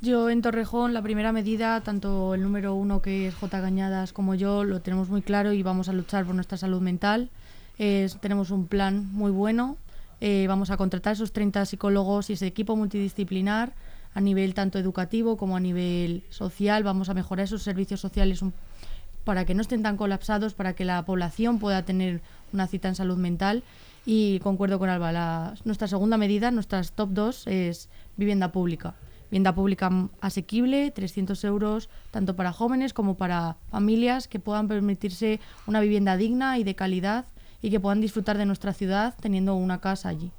Yo en Torrejón, la primera medida, tanto el número uno que es J. Gañadas como yo, lo tenemos muy claro y vamos a luchar por nuestra salud mental. tenemos un plan muy bueno. Eh, vamos a contratar esos 30 psicólogos y ese equipo multidisciplinar a nivel tanto educativo como a nivel social. Vamos a mejorar esos servicios sociales un para que no estén tan colapsados, para que la población pueda tener una cita en salud mental. Y concuerdo con Alba, nuestra segunda medida, nuestras top dos, es vivienda pública. vivienda pública asequible, 300 euros tanto para jóvenes como para familias que puedan permitirse una vivienda digna y de calidad y que puedan disfrutar de nuestra ciudad teniendo una casa allí.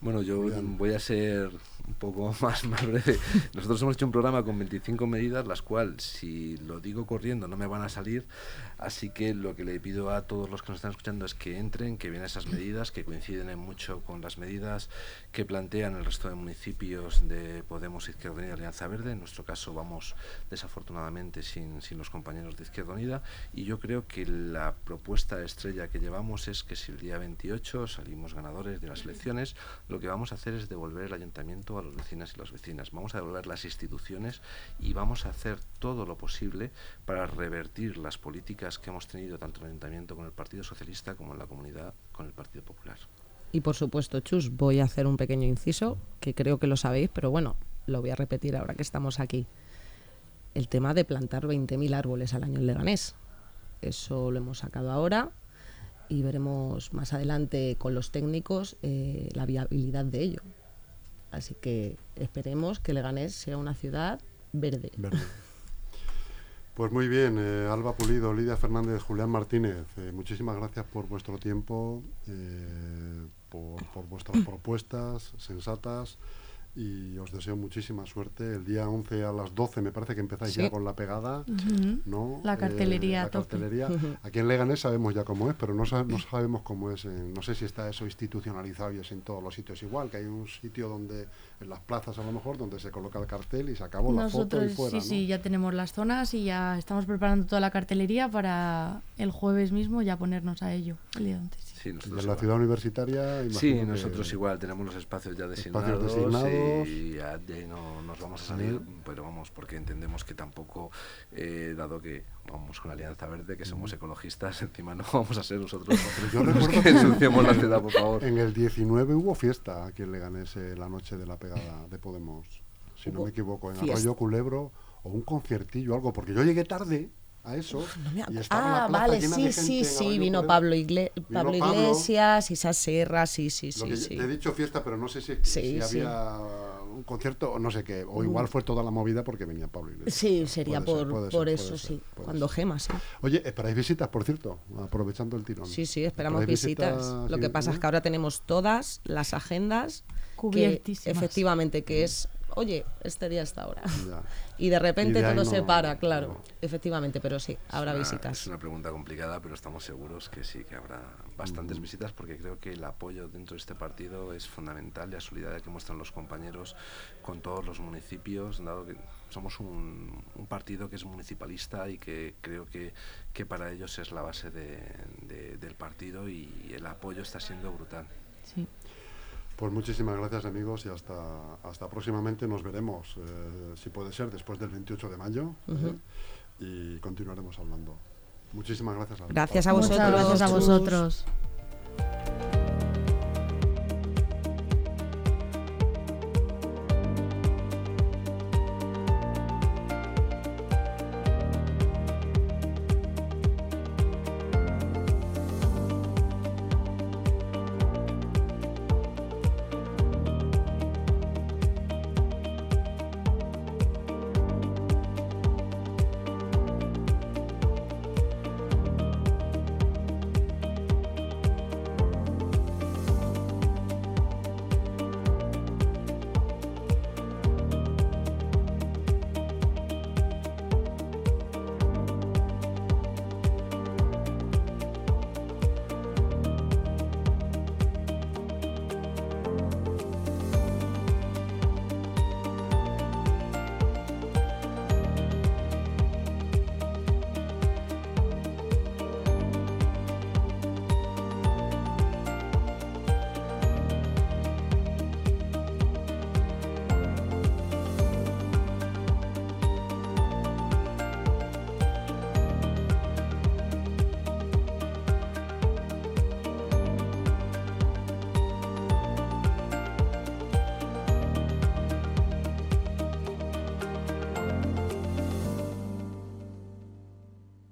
Bueno, yo voy a ser un poco más, más breve. Nosotros hemos hecho un programa con 25 medidas, las cuales, si lo digo corriendo, no me van a salir. Así que lo que le pido a todos los que nos están escuchando es que entren, que vean esas medidas, que coinciden mucho con las medidas que plantean el resto de municipios de Podemos, Izquierda Unida y Alianza Verde. En nuestro caso vamos desafortunadamente sin, sin los compañeros de Izquierda Unida. Y yo creo que la propuesta estrella que llevamos es que si el día 28 salimos ganadores de las elecciones, lo que vamos a hacer es devolver el ayuntamiento a los vecinas y las vecinas. Vamos a devolver las instituciones y vamos a hacer todo lo posible para revertir las políticas que hemos tenido tanto en el ayuntamiento con el Partido Socialista como en la comunidad con el Partido Popular. Y por supuesto, Chus, voy a hacer un pequeño inciso, que creo que lo sabéis, pero bueno, lo voy a repetir ahora que estamos aquí. El tema de plantar 20.000 árboles al año en Leganés. Eso lo hemos sacado ahora y veremos más adelante con los técnicos eh, la viabilidad de ello. Así que esperemos que Leganés sea una ciudad verde. Pues muy bien, eh, Alba Pulido, Lidia Fernández, Julián Martínez, eh, muchísimas gracias por vuestro tiempo, por, por, vuestras propuestas sensatas y os deseo muchísima suerte. El día 11 a las 12 me parece que empezáis ya con la pegada, ¿no? La cartelería. la cartelería. Aquí en Leganés sabemos ya cómo es, pero no, no sabemos cómo es. no sé si está eso institucionalizado y es en todos los sitios igual, que hay un sitio donde, en las plazas a lo mejor, donde se coloca el cartel y se acabó la foto y fuera. Sí, sí, ya tenemos las zonas y ya estamos preparando toda la cartelería para el jueves mismo ya ponernos a ello. El día antes, Sí, en la ciudad universitaria. Sí, nosotros igual tenemos los espacios ya designados, y ya no nos vamos a salir, pero vamos, porque entendemos que tampoco, eh, dado que vamos con la Alianza Verde, que somos ecologistas, encima no vamos a ser nosotros yo los que ensuciemos la ciudad, por favor. En el 19 hubo fiesta aquí en Leganés, eh, la noche de la pegada de Podemos, si no me equivoco, en Arroyo Culebro, o un conciertillo, algo, porque yo llegué tarde a eso. ah, vale, sí, sí, sí, vino Pablo, Pablo, Iglesias, Isa Serra, sí, sí, sí. sí. Te he dicho fiesta, pero no sé si, si había un concierto o no sé qué, o igual fue toda la movida porque venía Pablo Iglesias. Sí, sería por, por eso, sí, cuando gema, sí. Oye, esperáis visitas, por cierto, aprovechando el tirón. Sí, sí, esperamos visitas. Lo que pasa es que ahora tenemos todas las agendas cubiertísimas. efectivamente, que es oye, este día está ahora. Y de repente todo se para, claro, efectivamente, pero sí, habrá visitas. Es una pregunta complicada, pero estamos seguros que sí, que habrá bastantes mm. visitas porque creo que el apoyo dentro de este partido es fundamental, la solidaridad que muestran los compañeros con todos los municipios, dado que somos un, partido que es municipalista y que creo que, que para ellos es la base del partido y el apoyo está siendo brutal. Sí. Pues muchísimas gracias amigos y hasta, hasta próximamente nos veremos, eh, si puede ser, después del 28 de mayo ¿eh? y continuaremos hablando. Muchísimas gracias. gracias a vosotros. gracias a vosotros.